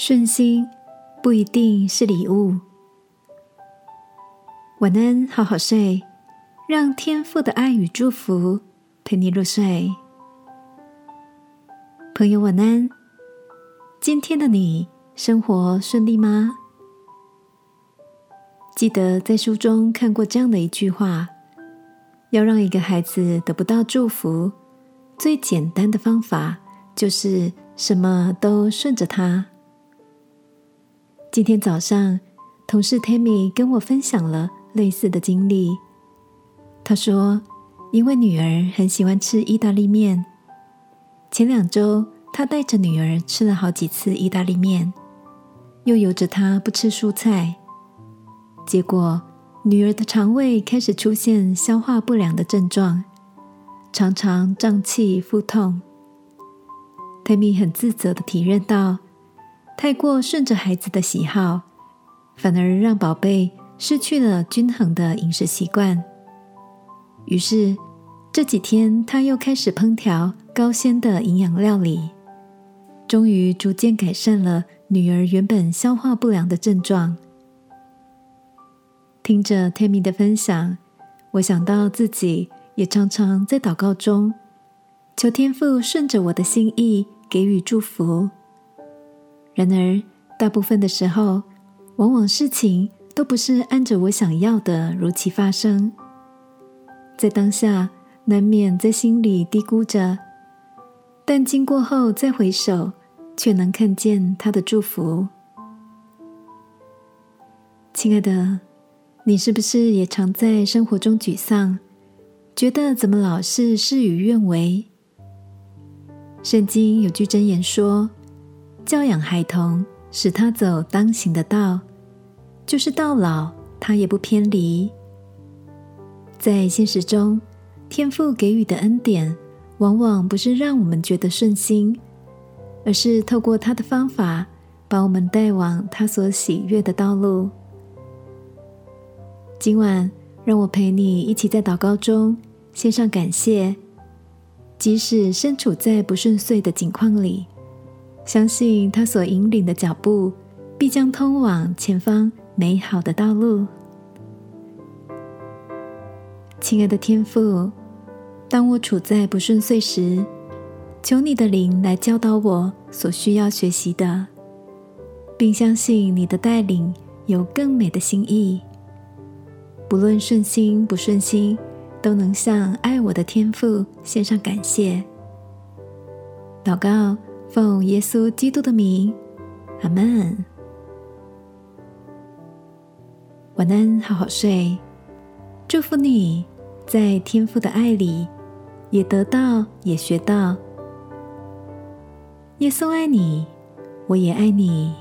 顺心不一定是礼物。晚安，好好睡，让天父的爱与祝福陪你入睡。朋友，晚安。今天的你生活顺利吗？记得在书中看过这样的一句话：要让一个孩子得不到祝福，最简单的方法就是什么都顺着他。今天早上，同事 Tammy 跟我分享了类似的经历。她说，因为女儿很喜欢吃意大利面，前两周她带着女儿吃了好几次意大利面，又由着她不吃蔬菜，结果女儿的肠胃开始出现消化不良的症状，常常胀气、腹痛。Tammy 很自责的体认到。太过顺着孩子的喜好，反而让宝贝失去了均衡的饮食习惯。于是这几天，他又开始烹调高纤的营养料理，终于逐渐改善了女儿原本消化不良的症状。听着 Tammy 的分享，我想到自己也常常在祷告中求天父顺着我的心意给予祝福。然而，大部分的时候，往往事情都不是按着我想要的如期发生。在当下，难免在心里嘀咕着，但经过后再回首，却能看见他的祝福。亲爱的，你是不是也常在生活中沮丧，觉得怎么老是事与愿违？圣经有句箴言说。教养孩童，使他走当行的道，就是到老他也不偏离。在现实中，天父给予的恩典，往往不是让我们觉得顺心，而是透过他的方法，把我们带往他所喜悦的道路。今晚，让我陪你一起在祷告中献上感谢，即使身处在不顺遂的境况里。相信他所引领的脚步，必将通往前方美好的道路。亲爱的天父，当我处在不顺遂时，求你的灵来教导我所需要学习的，并相信你的带领有更美的心意。不论顺心不顺心，都能向爱我的天父献上感谢。祷告。奉耶稣基督的名，阿门。晚安，好好睡。祝福你在天父的爱里，也得到，也学到。耶稣爱你，我也爱你。